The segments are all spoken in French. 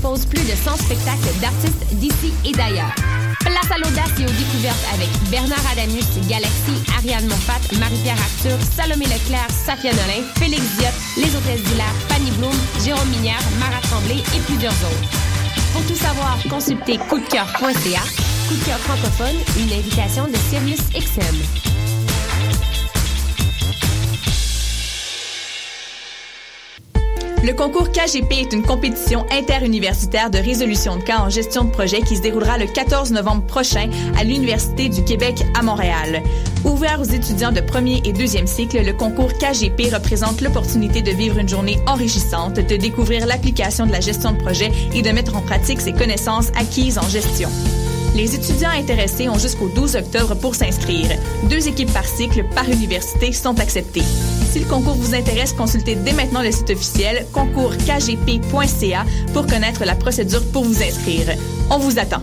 propose plus de 100 spectacles d'artistes d'ici et d'ailleurs. Place à l'audace et aux découvertes avec Bernard Adamus, Galaxy, Ariane Moffat, Marie-Pierre Arthur, Salomé Leclerc, Safia Nolin, Félix Diot, Les Hôtesses d'Hilaire, Fanny Bloom, Jérôme Minière, Mara Tremblay et plusieurs autres. Pour tout savoir, consultez coupdecoeur.ca. Coup de cœur francophone, une invitation de Sirius XM. Le concours KGP est une compétition interuniversitaire de résolution de cas en gestion de projet qui se déroulera le 14 novembre prochain à l'Université du Québec à Montréal. Ouvert aux étudiants de premier et deuxième cycle, le concours KGP représente l'opportunité de vivre une journée enrichissante, de découvrir l'application de la gestion de projet et de mettre en pratique ses connaissances acquises en gestion. Les étudiants intéressés ont jusqu'au 12 octobre pour s'inscrire. Deux équipes par cycle par université sont acceptées. Si le concours vous intéresse, consultez dès maintenant le site officiel concourskgp.ca pour connaître la procédure pour vous inscrire. On vous attend.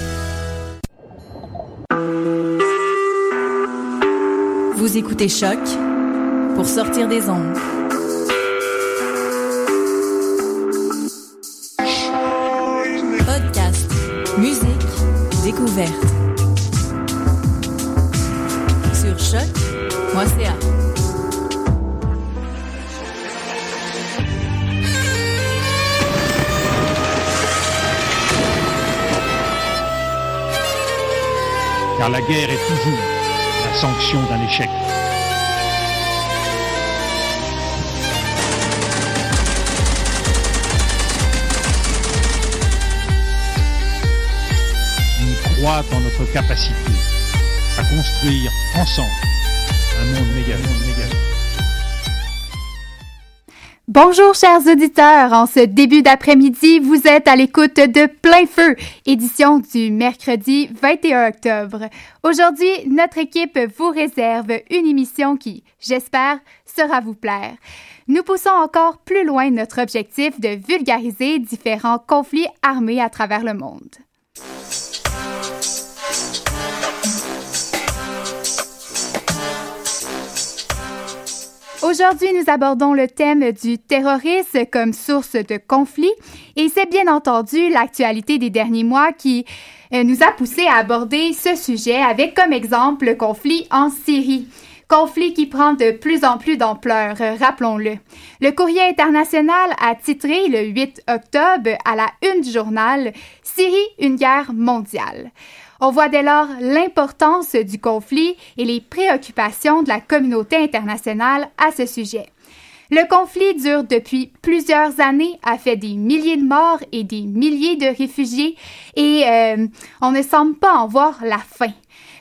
Vous écoutez Choc pour sortir des ondes. Podcast, musique, découverte. Sur choc.ca. car la guerre est toujours sanction d'un échec. On croit en notre capacité à construire ensemble un monde méga, Bonjour chers auditeurs, en ce début d'après-midi, vous êtes à l'écoute de Plein Feu, édition du mercredi 21 octobre. Aujourd'hui, notre équipe vous réserve une émission qui, j'espère, sera vous plaire. Nous poussons encore plus loin notre objectif de vulgariser différents conflits armés à travers le monde. Aujourd'hui, nous abordons le thème du terrorisme comme source de conflit et c'est bien entendu l'actualité des derniers mois qui euh, nous a poussé à aborder ce sujet avec comme exemple le conflit en Syrie. Conflit qui prend de plus en plus d'ampleur, euh, rappelons-le. Le courrier international a titré le 8 octobre à la une du journal Syrie, une guerre mondiale. On voit dès lors l'importance du conflit et les préoccupations de la communauté internationale à ce sujet. Le conflit dure depuis plusieurs années, a fait des milliers de morts et des milliers de réfugiés et euh, on ne semble pas en voir la fin.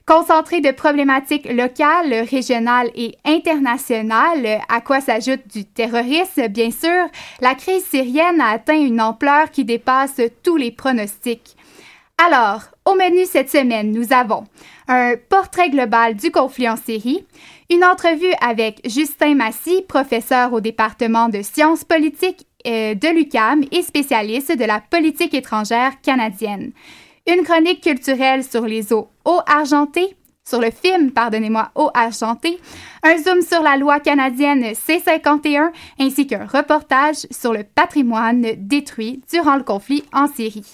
Concentré de problématiques locales, régionales et internationales, à quoi s'ajoute du terrorisme, bien sûr, la crise syrienne a atteint une ampleur qui dépasse tous les pronostics. Alors, au menu cette semaine, nous avons un portrait global du conflit en Syrie, une entrevue avec Justin Massy, professeur au département de sciences politiques euh, de l'UCAM et spécialiste de la politique étrangère canadienne, une chronique culturelle sur les eaux eau argentées, sur le film, pardonnez-moi, eau argentée, un zoom sur la loi canadienne C-51 ainsi qu'un reportage sur le patrimoine détruit durant le conflit en Syrie.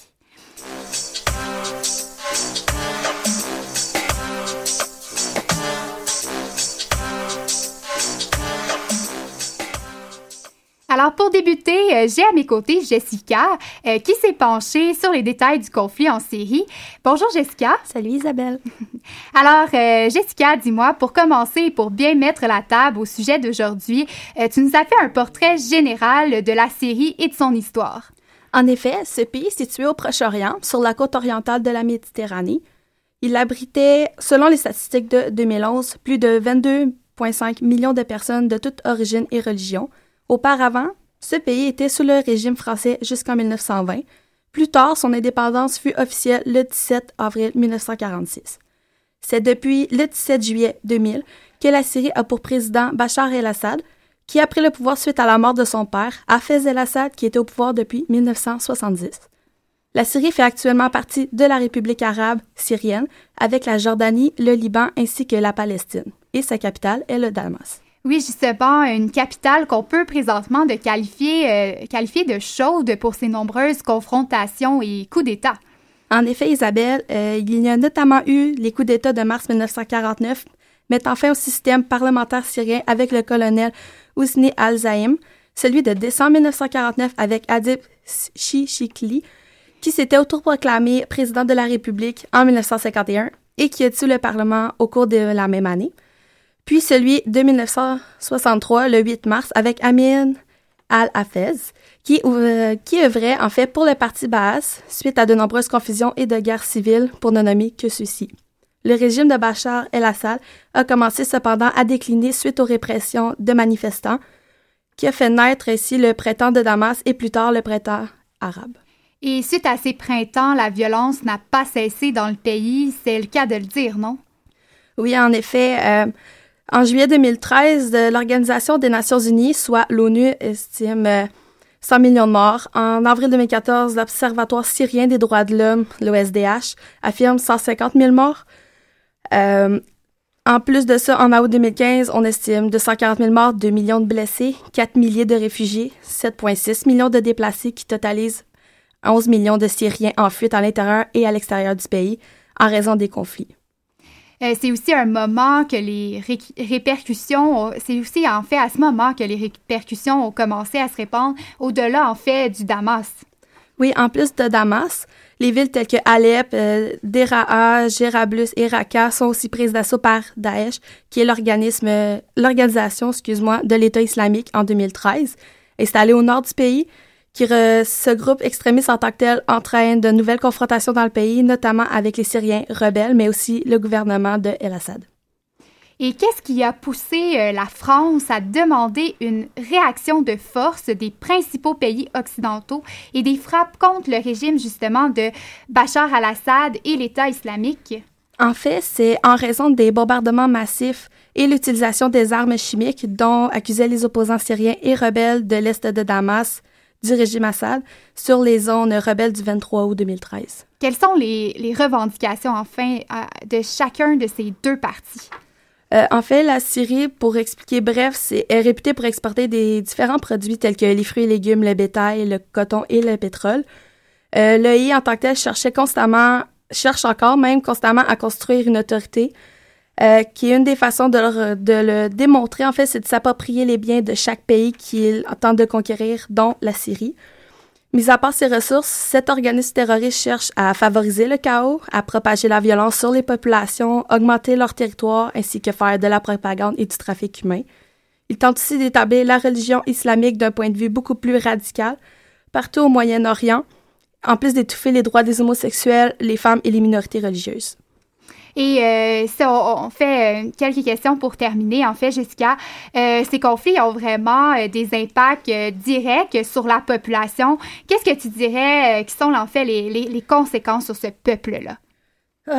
Alors pour débuter, euh, j'ai à mes côtés Jessica euh, qui s'est penchée sur les détails du conflit en Syrie. Bonjour Jessica. Salut Isabelle. Alors euh, Jessica, dis-moi, pour commencer et pour bien mettre la table au sujet d'aujourd'hui, tu nous as fait un portrait général de la Syrie et de son histoire. En effet, ce pays situé au Proche-Orient, sur la côte orientale de la Méditerranée, il abritait, selon les statistiques de 2011, plus de 22,5 millions de personnes de toute origine et religion, Auparavant, Ce pays était sous le régime français jusqu'en 1920. Plus tard, son indépendance fut officielle le 17 avril 1946. C'est depuis le 17 juillet 2000 que la Syrie a pour président Bachar el-Assad, qui a pris le pouvoir suite à la mort de son père, Hafez el-Assad, qui était au pouvoir depuis 1970. La Syrie fait actuellement partie de la République arabe syrienne, avec la Jordanie, le Liban ainsi que la Palestine, et sa capitale est le Damas. Oui, justement, une capitale qu'on peut présentement de qualifier, euh, qualifier de chaude pour ses nombreuses confrontations et coups d'État. En effet, Isabelle, euh, il y a notamment eu les coups d'État de mars 1949, mettant fin au système parlementaire syrien avec le colonel Ousni al-Zaim, celui de décembre 1949 avec Adib Shishikli, qui s'était autoproclamé président de la République en 1951 et qui a tué le Parlement au cours de la même année. Puis celui de 1963, le 8 mars, avec Amin al-Hafez, qui, euh, qui œuvrait en fait pour le parti Baas suite à de nombreuses confusions et de guerres civiles, pour ne nommer que ceux-ci. Le régime de Bachar el-Assad a commencé cependant à décliner suite aux répressions de manifestants, qui a fait naître ainsi le printemps de Damas et plus tard le printemps arabe. Et suite à ces printemps, la violence n'a pas cessé dans le pays, c'est le cas de le dire, non? Oui, en effet. Euh, en juillet 2013, l'Organisation des Nations Unies, soit l'ONU, estime 100 euh, millions de morts. En avril 2014, l'Observatoire syrien des droits de l'homme, l'OSDH, affirme 150 000 morts. Euh, en plus de ça, en août 2015, on estime 240 000 morts, 2 millions de blessés, 4 milliers de réfugiés, 7,6 millions de déplacés qui totalisent 11 millions de Syriens en fuite à l'intérieur et à l'extérieur du pays en raison des conflits. Euh, c'est aussi un moment que les répercussions, c'est aussi en fait à ce moment que les répercussions ont commencé à se répandre au-delà en fait du Damas. Oui, en plus de Damas, les villes telles que Alep, euh, Deraa, Gerablus et Raqqa sont aussi prises d'assaut par Daesh, qui est l'organisme, l'organisation, excuse-moi, de l'État islamique en 2013. Installé au nord du pays, qui ce groupe extrémiste en tant que tel entraîne de nouvelles confrontations dans le pays, notamment avec les Syriens rebelles, mais aussi le gouvernement de El-Assad. Et qu'est-ce qui a poussé euh, la France à demander une réaction de force des principaux pays occidentaux et des frappes contre le régime justement de Bachar al-Assad et l'État islamique? En fait, c'est en raison des bombardements massifs et l'utilisation des armes chimiques dont accusaient les opposants syriens et rebelles de l'Est de Damas du régime Assad sur les zones rebelles du 23 août 2013. Quelles sont les, les revendications, enfin, de chacun de ces deux partis? Euh, en fait, la Syrie, pour expliquer bref, est réputée pour exporter des différents produits tels que les fruits et légumes, le bétail, le coton et le pétrole. Euh, L'EI, en tant que tel, cherchait constamment, cherche encore même constamment à construire une autorité, euh, qui est une des façons de, de le démontrer, en fait, c'est de s'approprier les biens de chaque pays qu'il tente de conquérir, dont la Syrie. Mis à part ses ressources, cet organisme terroriste cherche à favoriser le chaos, à propager la violence sur les populations, augmenter leur territoire ainsi que faire de la propagande et du trafic humain. Il tente aussi d'établir la religion islamique d'un point de vue beaucoup plus radical partout au Moyen-Orient, en plus d'étouffer les droits des homosexuels, les femmes et les minorités religieuses. Et euh, ça, on, fait euh, quelques questions pour terminer. En fait, Jessica, euh, ces conflits ont vraiment des impacts directs sur la population. Qu'est-ce que tu dirais qui sont en fait les, les, conséquences sur ce peuple-là?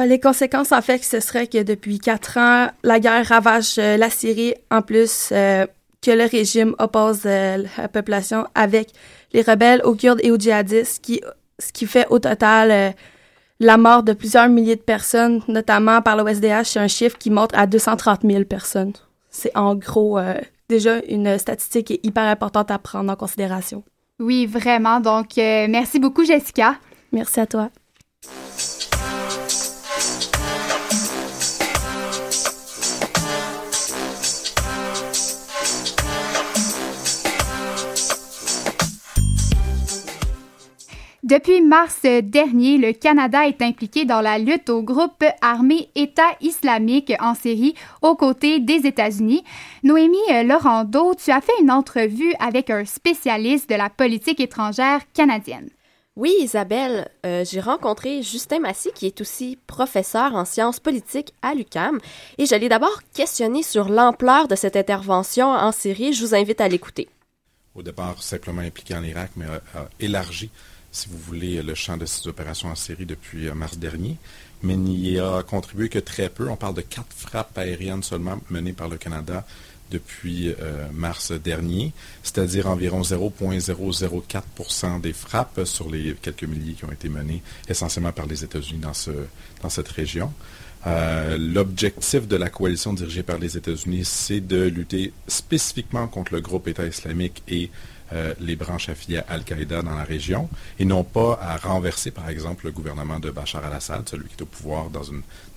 les conséquences, en fait, ce serait que depuis quatre ans, la guerre ravage la Syrie, en plus que le régime oppose la population avec les rebelles, aux Kurdes et aux djihadistes, qui, ce qui fait au total la mort de plusieurs milliers de personnes, notamment par l'OSDH, c'est un chiffre qui montre à 230 000 personnes. C'est en gros euh, déjà une statistique hyper importante à prendre en considération. Oui, vraiment. Donc, euh, merci beaucoup, Jessica. Merci à toi. Depuis mars dernier, le Canada est impliqué dans la lutte au groupe armé État islamique en Syrie aux côtés des États-Unis. Noémie Laurando, tu as fait une entrevue avec un spécialiste de la politique étrangère canadienne. Oui, Isabelle, euh, j'ai rencontré Justin Massy, qui est aussi professeur en sciences politiques à l'UCAM, et j'allais d'abord questionner sur l'ampleur de cette intervention en Syrie. Je vous invite à l'écouter. au départ simplement impliqué en Irak, mais a, élargi, si vous voulez, le champ de ses opérations en Syrie depuis mars dernier. Mais n'y a contribué que très peu. On parle de quatre frappes aériennes seulement menées par le Canada depuis mars dernier, c'est-à-dire environ 0,004% des frappes sur les quelques milliers qui ont été menées essentiellement par les États-Unis dans, ce, dans cette région. Euh, l'objectif de la coalition dirigée par les États-Unis, c'est de lutter spécifiquement contre le groupe État islamique et euh, les branches affiliées à Al-Qaïda dans la région, et non pas à renverser, par exemple, le gouvernement de Bachar al-Assad, celui qui est au pouvoir dans,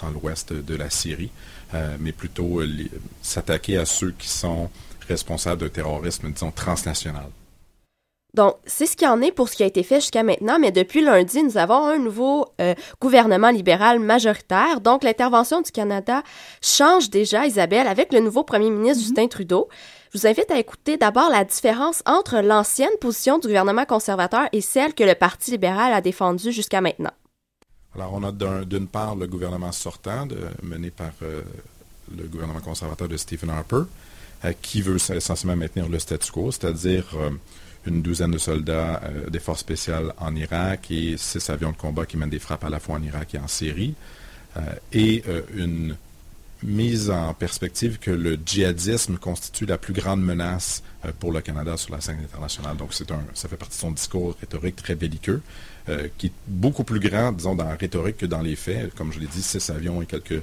dans l'ouest de la Syrie, euh, mais plutôt s'attaquer à ceux qui sont responsables de terrorisme, disons, transnational. Donc, c'est ce qui en est pour ce qui a été fait jusqu'à maintenant, mais depuis lundi, nous avons un nouveau euh, gouvernement libéral majoritaire. Donc, l'intervention du Canada change déjà, Isabelle, avec le nouveau premier ministre mm-hmm. Justin Trudeau. Je vous invite à écouter d'abord la différence entre l'ancienne position du gouvernement conservateur et celle que le Parti libéral a défendue jusqu'à maintenant. Alors, on a d'une part le gouvernement sortant, mené par euh, le gouvernement conservateur de Stephen Harper, euh, qui veut essentiellement maintenir le statu quo, c'est-à-dire une douzaine de soldats euh, des forces spéciales en Irak et six avions de combat qui mènent des frappes à la fois en Irak et en Syrie, euh, et euh, une mise en perspective que le djihadisme constitue la plus grande menace pour le Canada sur la scène internationale. Donc, un, ça fait partie de son discours rhétorique très belliqueux, qui est beaucoup plus grand, disons, dans la rhétorique que dans les faits. Comme je l'ai dit, six avions et quelques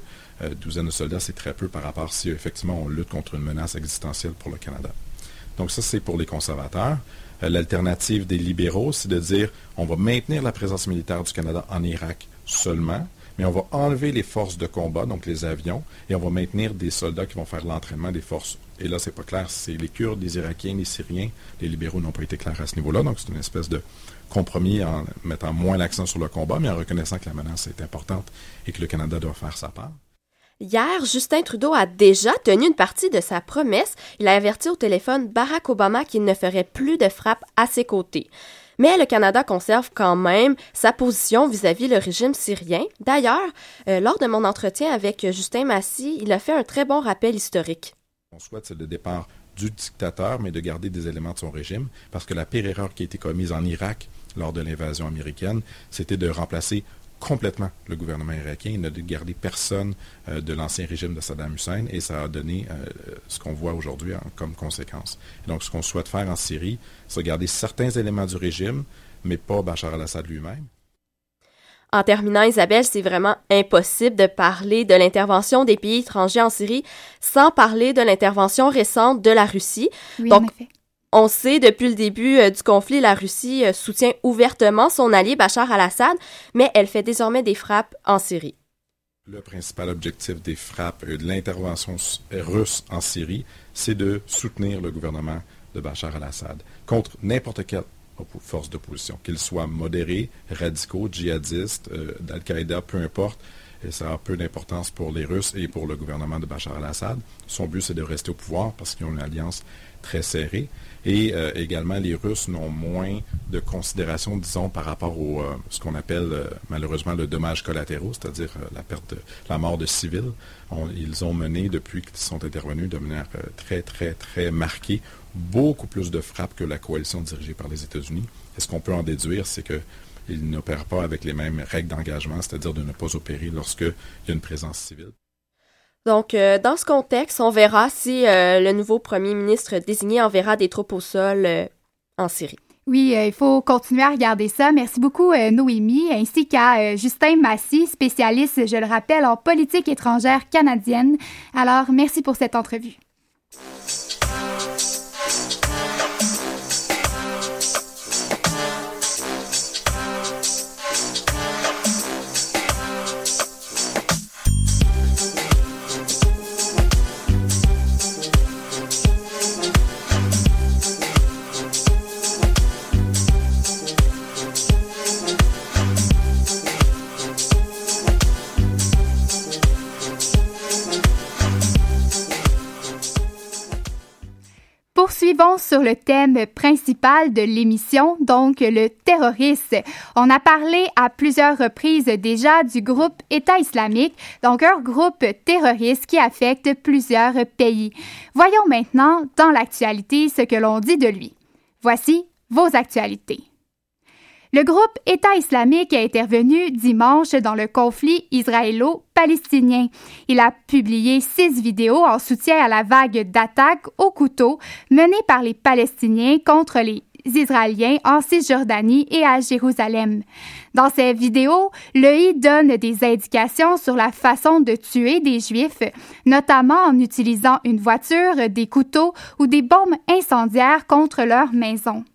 douzaines de soldats, c'est très peu par rapport si effectivement on lutte contre une menace existentielle pour le Canada. Donc, ça, c'est pour les conservateurs. Euh, l'alternative des libéraux, c'est de dire on va maintenir la présence militaire du Canada en Irak seulement, mais on va enlever les forces de combat, donc les avions, et on va maintenir des soldats qui vont faire l'entraînement des forces. Et là, c'est pas clair, c'est les Kurdes, les Irakiens, les Syriens. Les libéraux n'ont pas été clairs à ce niveau-là, donc c'est une espèce de compromis en mettant moins l'accent sur le combat, mais en reconnaissant que la menace est importante et que le Canada doit faire sa part. Hier, Justin Trudeau a déjà tenu une partie de sa promesse. Il a averti au téléphone Barack Obama qu'il ne ferait plus de frappes à ses côtés. Mais le Canada conserve quand même sa position vis-à-vis le régime syrien. D'ailleurs, euh, lors de mon entretien avec Justin Massy, il a fait un très bon rappel historique. On souhaite, le départ du dictateur, mais de garder des éléments de son régime, parce que la pire erreur qui a été commise en Irak lors de l'invasion américaine, c'était de remplacer complètement le gouvernement irakien. Il n'a gardé personne euh, de l'ancien régime de Saddam Hussein et ça a donné euh, ce qu'on voit aujourd'hui comme conséquence. donc, ce qu'on souhaite faire en Syrie, c'est garder certains éléments du régime, mais pas Bachar al-Assad lui-même. En terminant, Isabelle, c'est vraiment impossible de parler de l'intervention des pays étrangers en Syrie sans parler de l'intervention récente de la Russie. Oui, donc, on sait depuis le début euh, du conflit, la Russie euh, soutient ouvertement son allié Bachar al-Assad, mais elle fait désormais des frappes en Syrie. Le principal objectif des frappes et de l'intervention russe en Syrie, c'est de soutenir le gouvernement de Bachar al-Assad contre n'importe quelle force d'opposition, qu'ils soient modérés, radicaux, djihadistes, euh, d'Al-Qaïda, peu importe. Ça a peu d'importance pour les Russes et pour le gouvernement de Bachar al-Assad. Son but, c'est de rester au pouvoir parce qu'ils ont une alliance très serrée. Et euh, également, les Russes n'ont moins de considération, disons, par rapport au euh, ce qu'on appelle euh, malheureusement le dommage collatéraux, c'est-à-dire la perte, la mort de civils. ils ont mené, depuis qu'ils sont intervenus, de manière très, très, très marquée, beaucoup plus de frappes que la coalition dirigée par les États-Unis. Et ce qu'on peut en déduire, c'est qu'ils n'opèrent pas avec les mêmes règles d'engagement, c'est-à-dire de ne pas opérer lorsqu'il y a une présence civile. Donc, euh, dans ce contexte, on verra si euh, le nouveau premier ministre désigné enverra des troupes au sol euh, en Syrie. Oui, il faut continuer à regarder ça. Merci beaucoup, Noémie, ainsi qu'à Justin Massy, spécialiste, je le rappelle, en politique étrangère canadienne. Alors, merci pour cette entrevue. Sur le thème principal de l'émission, donc le terrorisme. On a parlé à plusieurs reprises déjà du groupe État islamique, donc un groupe terroriste qui affecte plusieurs pays. Voyons maintenant dans l'actualité ce que l'on dit de lui. Voici vos actualités. Le groupe État islamique est intervenu dimanche dans le conflit israélo-palestinien. Il a publié six vidéos en soutien à la vague d'attaques au couteau menée par les Palestiniens contre les Israéliens en Cisjordanie et à Jérusalem. Dans ces vidéos, l'EI donne des indications sur la façon de tuer des Juifs, notamment en utilisant une voiture, des couteaux ou des bombes incendiaires contre leur maison.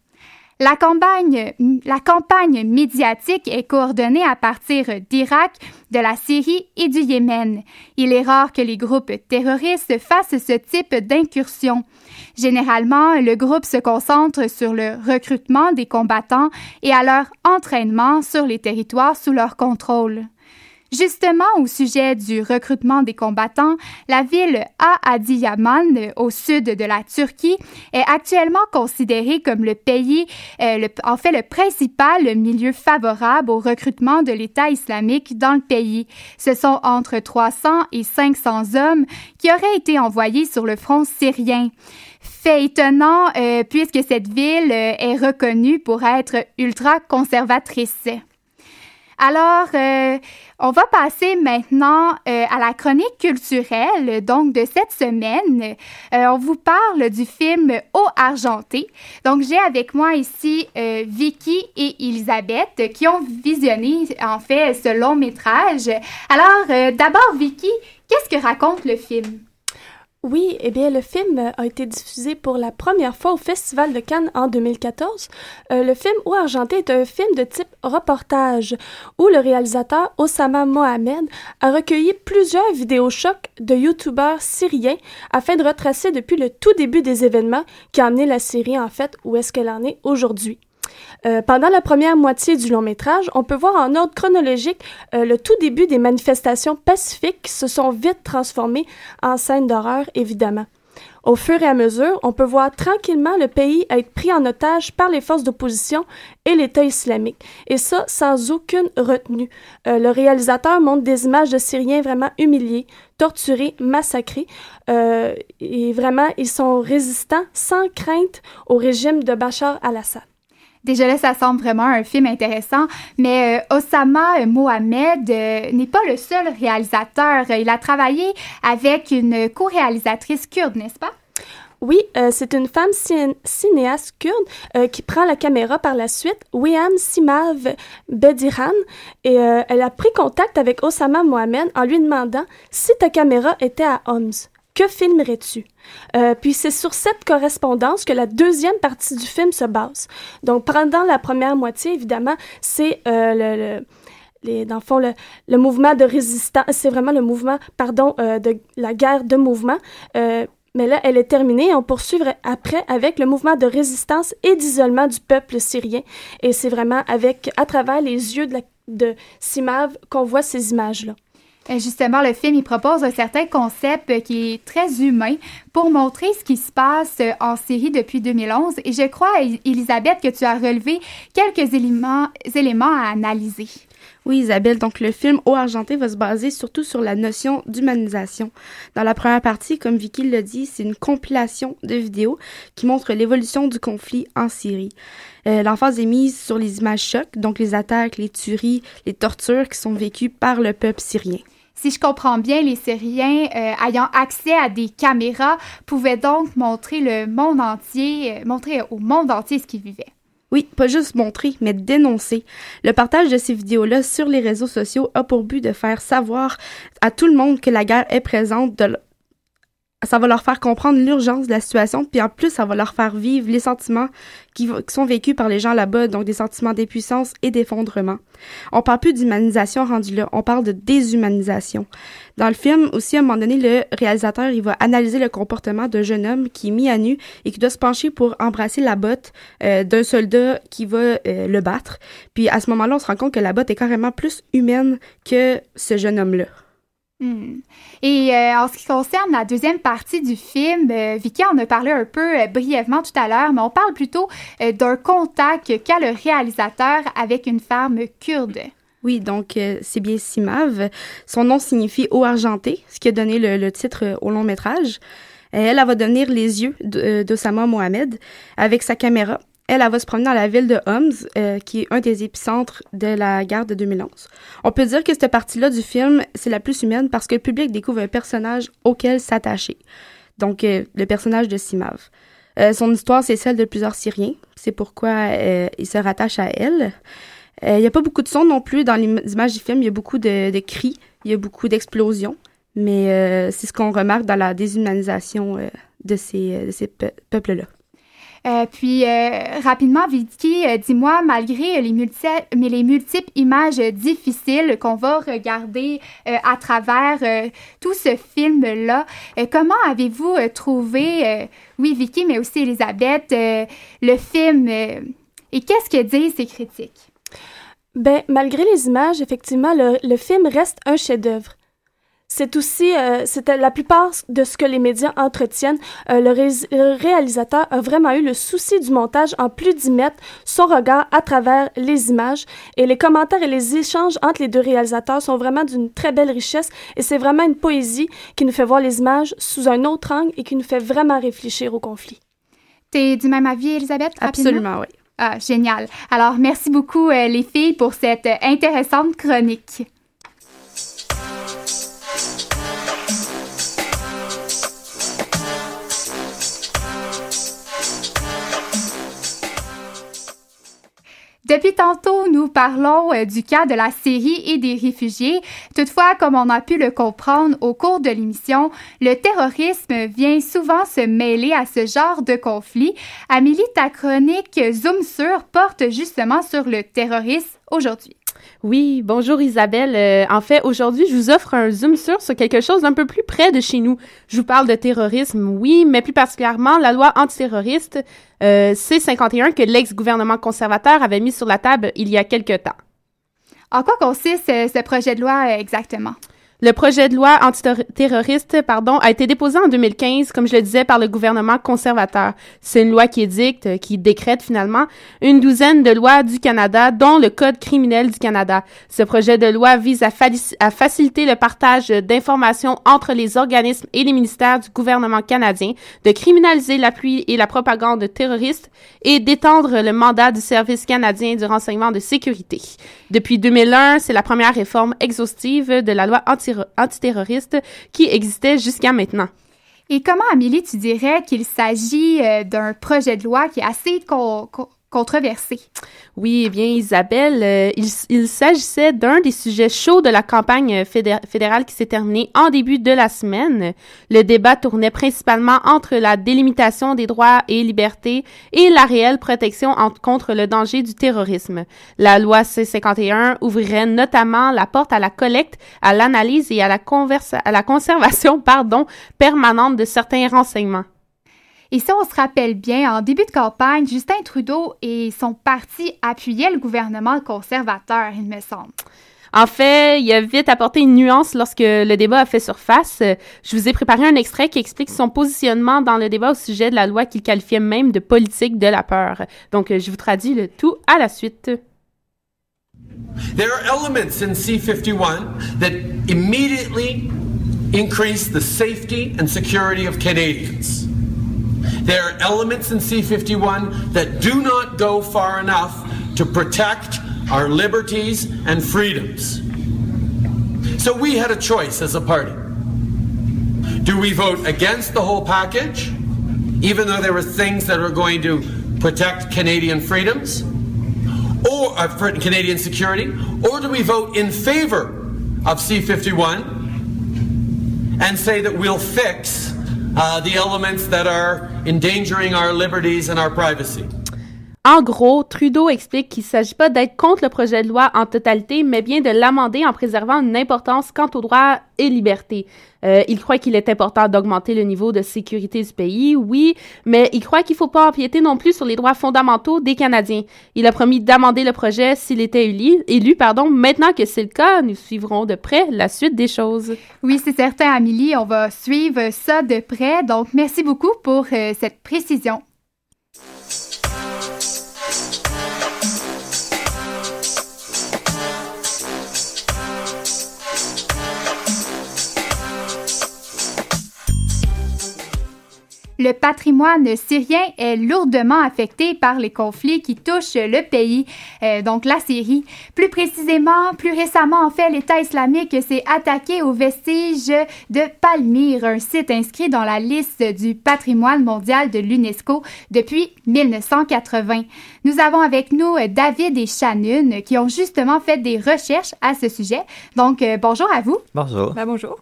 La campagne, médiatique est coordonnée à partir d'Irak, de la Syrie et du Yémen. Il est rare que les groupes terroristes fassent ce type d'incursion. Généralement, le groupe se concentre sur le recrutement des combattants et à leur entraînement sur les territoires sous leur contrôle. Justement, au sujet du recrutement des combattants, la ville Aadiyaman, au sud de la Turquie, est actuellement considérée comme le pays, euh, en fait le principal milieu favorable au recrutement de l'État islamique dans le pays. Ce sont entre 300 et 500 hommes qui auraient été envoyés sur le front syrien. Fait étonnant, euh, puisque cette ville euh, est reconnue pour être ultra conservatrice. Alors, euh, on va passer maintenant euh, à la chronique culturelle. Donc, de cette semaine, euh, on vous parle du film Eau argentée. Donc, j'ai avec moi ici Vicky et Elisabeth qui ont visionné, en fait, ce long métrage. Alors, d'abord, Vicky, qu'est-ce que raconte le film? Oui, eh bien, le film a été diffusé pour la première fois au Festival de Cannes en 2014. Euh, le film Ou Argenté est un film de type reportage où le réalisateur Osama Mohamed a recueilli plusieurs vidéochocs de youtubeurs syriens afin de retracer depuis le tout début des événements qui ont amené la Syrie en fait où est-ce qu'elle en est aujourd'hui. Euh, pendant la première moitié du long métrage, on peut voir en ordre chronologique euh, le tout début des manifestations pacifiques qui se sont vite transformées en scènes d'horreur, évidemment. Au fur et à mesure, on peut voir tranquillement le pays être pris en otage par les forces d'opposition et l'État islamique, et ça sans aucune retenue. Euh, le réalisateur montre des images de Syriens vraiment humiliés, torturés, massacrés, et vraiment ils sont résistants sans crainte au régime de Bachar al-Assad. Déjà là, ça semble vraiment un film intéressant, mais euh, Osama Mohamed euh, n'est pas le seul réalisateur. Il a travaillé avec une co-réalisatrice kurde, n'est-ce pas? Oui, euh, c'est une femme cinéaste kurde qui prend la caméra par la suite, Wiam Simav Bediran, et elle a pris contact avec Osama Mohamed en lui demandant si ta caméra était à Homs. Que filmerais-tu? Euh, puis c'est sur cette correspondance que la deuxième partie du film se base. Donc pendant la première moitié, évidemment, c'est euh, le, dans le fond, le, mouvement de résistance, c'est vraiment le mouvement, pardon, euh, de la guerre de mouvement. mais là, elle est terminée. On poursuit après avec le mouvement de résistance et d'isolement du peuple syrien. Et c'est vraiment avec, à travers les yeux de, la, de Simav qu'on voit ces images-là. Euh, justement, le film, il propose un certain concept qui est très humain pour montrer ce qui se passe euh, en Syrie depuis 2011. Et je crois, Elisabeth, que tu as relevé quelques éléments, à analyser. Oui, Isabelle, donc le film Eau argenté va se baser surtout sur la notion d'humanisation. Dans la première partie, comme Vicky l'a dit, c'est une compilation de vidéos qui montrent l'évolution du conflit en Syrie. Euh, l'emphase est mise sur les images chocs, donc les attaques, les tueries, les tortures qui sont vécues par le peuple syrien. Si je comprends bien, les Syriens euh, ayant accès à des caméras pouvaient donc montrer le monde entier, euh, montrer au monde entier ce qu'ils vivaient. Oui, pas juste montrer, mais dénoncer. Le partage de ces vidéos-là sur les réseaux sociaux a pour but de faire savoir à tout le monde que la guerre est présente, de, ça va leur faire comprendre l'urgence de la situation, puis en plus, ça va leur faire vivre les sentiments qui, sont vécus par les gens là-bas, donc des sentiments d'impuissance et d'effondrement. On parle plus d'humanisation rendue là, on parle de déshumanisation. Dans le film, aussi, à un moment donné, le réalisateur, il va analyser le comportement d'un jeune homme qui est mis à nu et qui doit se pencher pour embrasser la botte euh, d'un soldat qui va euh, le battre. Puis à ce moment-là, on se rend compte que la botte est carrément plus humaine que ce jeune homme-là. Hmm. Et euh, en ce qui concerne la deuxième partie du film, euh, Vicky en a parlé un peu euh, brièvement tout à l'heure, mais on parle plutôt d'un contact qu'a le réalisateur avec une femme kurde. Oui, donc c'est bien Simav. Son nom signifie eau argentée, ce qui a donné le, titre au long métrage. Elle, va devenir les yeux d'Osama Mohamed avec sa caméra. Elle, elle va se promener dans la ville de Homs, euh, qui est un des épicentres de la guerre de 2011. On peut dire que cette partie-là du film, c'est la plus humaine parce que le public découvre un personnage auquel s'attacher. Donc, euh, le personnage de Simav. Euh, son histoire, c'est celle de plusieurs Syriens. C'est pourquoi il se rattache à elle. Il n'y a pas beaucoup de sons non plus dans les images du film. Il y a beaucoup de, de cris, il y a beaucoup d'explosions. Mais c'est ce qu'on remarque dans la déshumanisation de ces, de ces peuples-là. Euh, puis, euh, rapidement, Vicky, euh, dis-moi, malgré les, multiples images difficiles qu'on va regarder à travers tout ce film-là, comment avez-vous trouvé, oui, Vicky, mais aussi Elisabeth, le film et qu'est-ce que disent ces critiques? Ben, malgré les images, effectivement, le, le film reste un chef-d'œuvre. C'est aussi, euh, c'était la plupart de ce que les médias entretiennent. Euh, le, réalisateur a vraiment eu le souci du montage en plus d'y mettre son regard à travers les images. Et les commentaires et les échanges entre les deux réalisateurs sont vraiment d'une très belle richesse. Et c'est vraiment une poésie qui nous fait voir les images sous un autre angle et qui nous fait vraiment réfléchir au conflit. T'es du même avis, Elisabeth? Absolument, oui. Ah, génial. Alors, merci beaucoup, euh, les filles, pour cette intéressante chronique. Depuis tantôt, nous parlons euh, du cas de la Syrie et des réfugiés. Toutefois, comme on a pu le comprendre au cours de l'émission, le terrorisme vient souvent se mêler à ce genre de conflit. Amélie, ta chronique Zoom sur porte justement sur le terrorisme aujourd'hui. Oui, bonjour Isabelle. Euh, en fait, aujourd'hui, je vous offre un zoom sur sur quelque chose d'un peu plus près de chez nous. Je vous parle de terrorisme, oui, mais plus particulièrement la loi antiterroriste euh, C-51 que l'ex-gouvernement conservateur avait mis sur la table il y a quelque temps. En quoi consiste ce projet de loi exactement? Le projet de loi antiterroriste, pardon, a été déposé en 2015, comme je le disais, par le gouvernement conservateur. C'est une loi qui édicte, qui décrète finalement une douzaine de lois du Canada, dont le Code criminel du Canada. Ce projet de loi vise à, faciliter le partage d'informations entre les organismes et les ministères du gouvernement canadien, de criminaliser l'appui et la propagande terroriste et d'étendre le mandat du Service canadien du renseignement de sécurité. Depuis 2001, c'est la première réforme exhaustive de la loi antiterroriste antiterroriste qui existait jusqu'à maintenant. Et comment, Amélie, tu dirais qu'il s'agit euh, d'un projet de loi qui est assez controversé. Oui, eh bien, Isabelle, euh, il, s'agissait d'un des sujets chauds de la campagne fédérale qui s'est terminée en début de la semaine. Le débat tournait principalement entre la délimitation des droits et libertés et la réelle protection contre le danger du terrorisme. La loi C-51 ouvrirait notamment la porte à la collecte, à l'analyse et à la, à la conservation pardon, permanente de certains renseignements. Et si on se rappelle bien, en début de campagne, Justin Trudeau et son parti appuyaient le gouvernement conservateur, il me semble. En fait, il a vite apporté une nuance lorsque le débat a fait surface. Je vous ai préparé un extrait qui explique son positionnement dans le débat au sujet de la loi qu'il qualifiait même de politique de la peur. Donc, je vous traduis le tout à la suite. There are elements in C51 that immediately increase the safety and security of Canadians. There are elements in C51 that do not go far enough to protect our liberties and freedoms. So we had a choice as a party. Do we vote against the whole package, even though there were things that are going to protect Canadian freedoms or uh, Canadian security, or do we vote in favor of C51 and say that we'll fix uh, the elements that are endangering our liberties and our privacy. En gros, Trudeau explique qu'il ne s'agit pas d'être contre le projet de loi en totalité, mais bien de l'amender en préservant une importance quant aux droits et libertés. Euh, il croit qu'il est important d'augmenter le niveau de sécurité du pays, oui, mais il croit qu'il ne faut pas empiéter non plus sur les droits fondamentaux des Canadiens. Il a promis d'amender le projet s'il était élu, élu pardon. Maintenant que c'est le cas, nous suivrons de près la suite des choses. Oui, c'est certain, Amélie, on va suivre ça de près. Donc, merci beaucoup pour euh, cette précision. Le patrimoine syrien est lourdement affecté par les conflits qui touchent le pays, euh, donc la Syrie. Plus précisément, plus récemment, en fait, l'État islamique s'est attaqué aux vestiges de Palmyre, un site inscrit dans la liste du patrimoine mondial de l'UNESCO depuis 1980. Nous avons avec nous David et Shannon qui ont justement fait des recherches à ce sujet. Donc, euh, bonjour à vous. Bonjour. Ben, bonjour.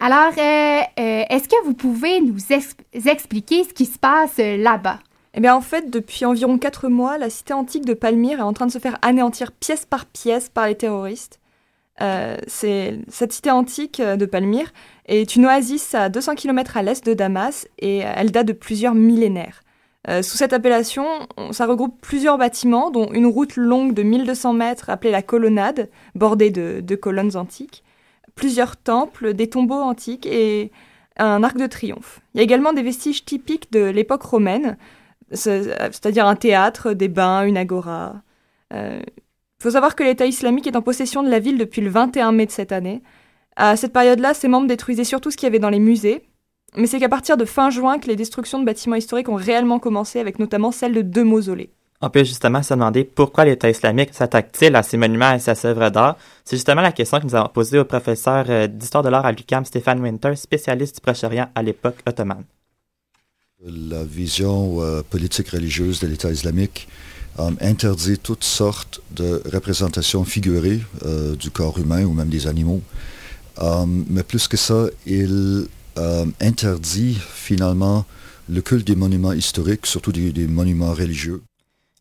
Alors, euh, euh, est-ce que vous pouvez nous expliquer ce qui se passe là-bas? Eh bien, en fait, depuis environ quatre mois, la cité antique de Palmyre est en train de se faire anéantir pièce par pièce par les terroristes. cette cité antique de Palmyre est une oasis à 200 km à l'est de Damas et elle date de plusieurs millénaires. Euh, sous cette appellation, ça regroupe plusieurs bâtiments, dont une route longue de 1200 mètres appelée la colonnade, bordée de, colonnes antiques, plusieurs temples, des tombeaux antiques et un arc de triomphe. Il y a également des vestiges typiques de l'époque romaine, c'est-à-dire un théâtre, des bains, une agora. Il euh, faut savoir que l'État islamique est en possession de la ville depuis le 21 mai de cette année. À cette période-là, ses membres détruisaient surtout ce qu'il y avait dans les musées, mais c'est qu'à partir de fin juin que les destructions de bâtiments historiques ont réellement commencé, avec notamment celle de deux mausolées. On peut justement se demander pourquoi l'État islamique s'attaque-t-il à ces monuments et à ces œuvres d'art? C'est justement la question que nous avons posée au professeur euh, d'histoire de l'art à l'UQAM, Stéphane Winter, spécialiste du Proche-Orient à l'époque ottomane. La vision euh, politique religieuse de l'État islamique euh, interdit toutes sortes de représentations figurées du corps humain ou même des animaux. mais plus que ça, il interdit finalement le culte des monuments historiques, surtout des, monuments religieux.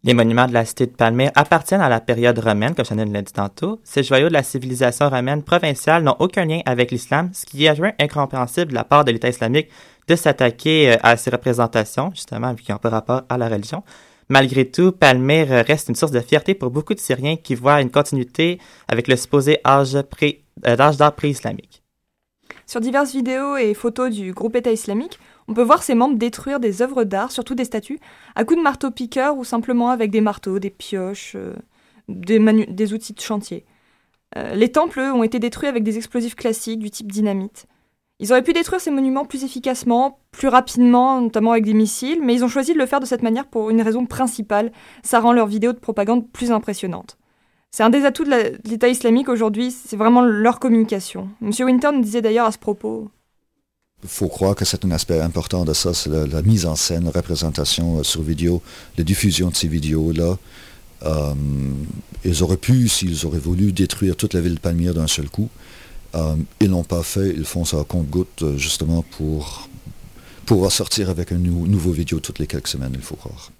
Les monuments de la cité de Palmyre appartiennent à la période romaine, comme Chanel l'a dit tantôt. Ces joyaux de la civilisation romaine provinciale n'ont aucun lien avec l'islam, ce qui est incompréhensible de la part de l'État islamique de s'attaquer euh, à ces représentations, justement, vu qu'ils n'ont pas rapport à la religion. Malgré tout, Palmyre reste une source de fierté pour beaucoup de Syriens qui voient une continuité avec le supposé âge euh, d'art pré-islamique. Sur diverses vidéos et photos du groupe État islamique, on peut voir ses membres détruire des œuvres d'art, surtout des statues, à coups de marteau-piqueur ou simplement avec des marteaux, des pioches, euh, des, outils de chantier. Euh, les temples, eux, ont été détruits avec des explosifs classiques du type dynamite. Ils auraient pu détruire ces monuments plus efficacement, plus rapidement, notamment avec des missiles, mais ils ont choisi de le faire de cette manière pour une raison principale, ça rend leurs vidéos de propagande plus impressionnantes. C'est un des atouts de l'État islamique aujourd'hui, c'est vraiment leur communication. Monsieur Winter nous disait d'ailleurs à ce propos. Il faut croire que c'est un aspect important de ça, c'est la, mise en scène, la représentation euh, sur vidéo, la diffusion de ces vidéos-là. Euh, ils auraient pu, s'ils auraient voulu, détruire toute la ville de Palmyre d'un seul coup. Euh, ils l'ont pas fait, ils font ça à compte-goutte euh, justement pour pouvoir sortir avec un nouveau vidéo toutes les quelques semaines, il faut croire.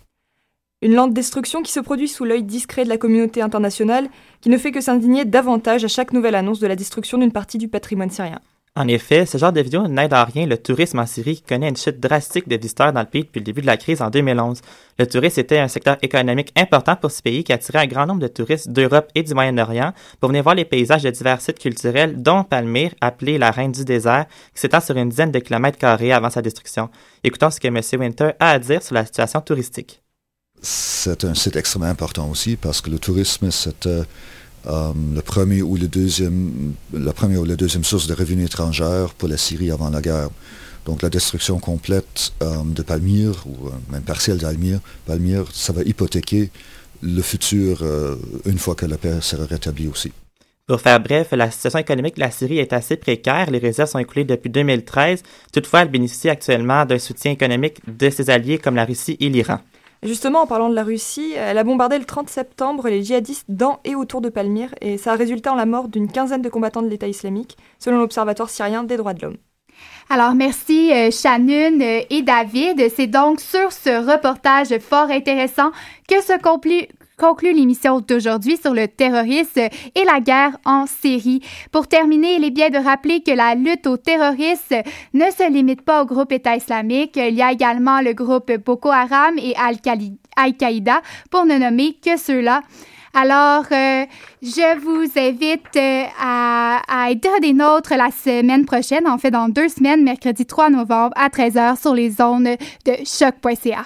Une lente destruction qui se produit sous l'œil discret de la communauté internationale, qui ne fait que s'indigner davantage à chaque nouvelle annonce de la destruction d'une partie du patrimoine syrien. En effet, ce genre de vidéo n'aide à rien le tourisme en Syrie qui connaît une chute drastique de visiteurs dans le pays depuis le début de la crise en 2011. Le tourisme était un secteur économique important pour ce pays qui attirait un grand nombre de touristes d'Europe et du Moyen-Orient pour venir voir les paysages de divers sites culturels, dont Palmyre, appelée la Reine du désert, qui s'étend sur une dizaine de kilomètres carrés avant sa destruction. Écoutons ce que M. Winter a à dire sur la situation touristique c'est un site extrêmement important aussi parce que le tourisme, c'était euh, le premier ou le deuxième, la première ou la deuxième source de revenus étrangers pour la Syrie avant la guerre. Donc la destruction complète euh, de Palmyre, ou euh, même partielle d'Almyre, Palmyre, ça va hypothéquer le futur une fois que la paix sera rétablie aussi. Pour faire bref, la situation économique de la Syrie est assez précaire. Les réserves sont écoulées depuis 2013. Toutefois, elle bénéficie actuellement d'un soutien économique de ses alliés comme la Russie et l'Iran. Justement, en parlant de la Russie, elle a bombardé le 30 septembre les djihadistes dans et autour de Palmyre et ça a résulté en la mort d'une quinzaine de combattants de l'État islamique, selon l'Observatoire syrien des droits de l'homme. Alors, merci euh, Shannon euh, et David. C'est donc sur ce reportage fort intéressant que se conclut, l'émission d'aujourd'hui sur le terrorisme et la guerre en Syrie. Pour terminer, il est bien de rappeler que la lutte au terrorisme ne se limite pas au groupe État islamique. Il y a également le groupe Boko Haram et Al-Qaïda, pour ne nommer que ceux-là. Alors, euh, je vous invite euh, à, à, être des nôtres la semaine prochaine, en fait dans deux semaines, mercredi 3 novembre à 13h sur les zones de choc.ca.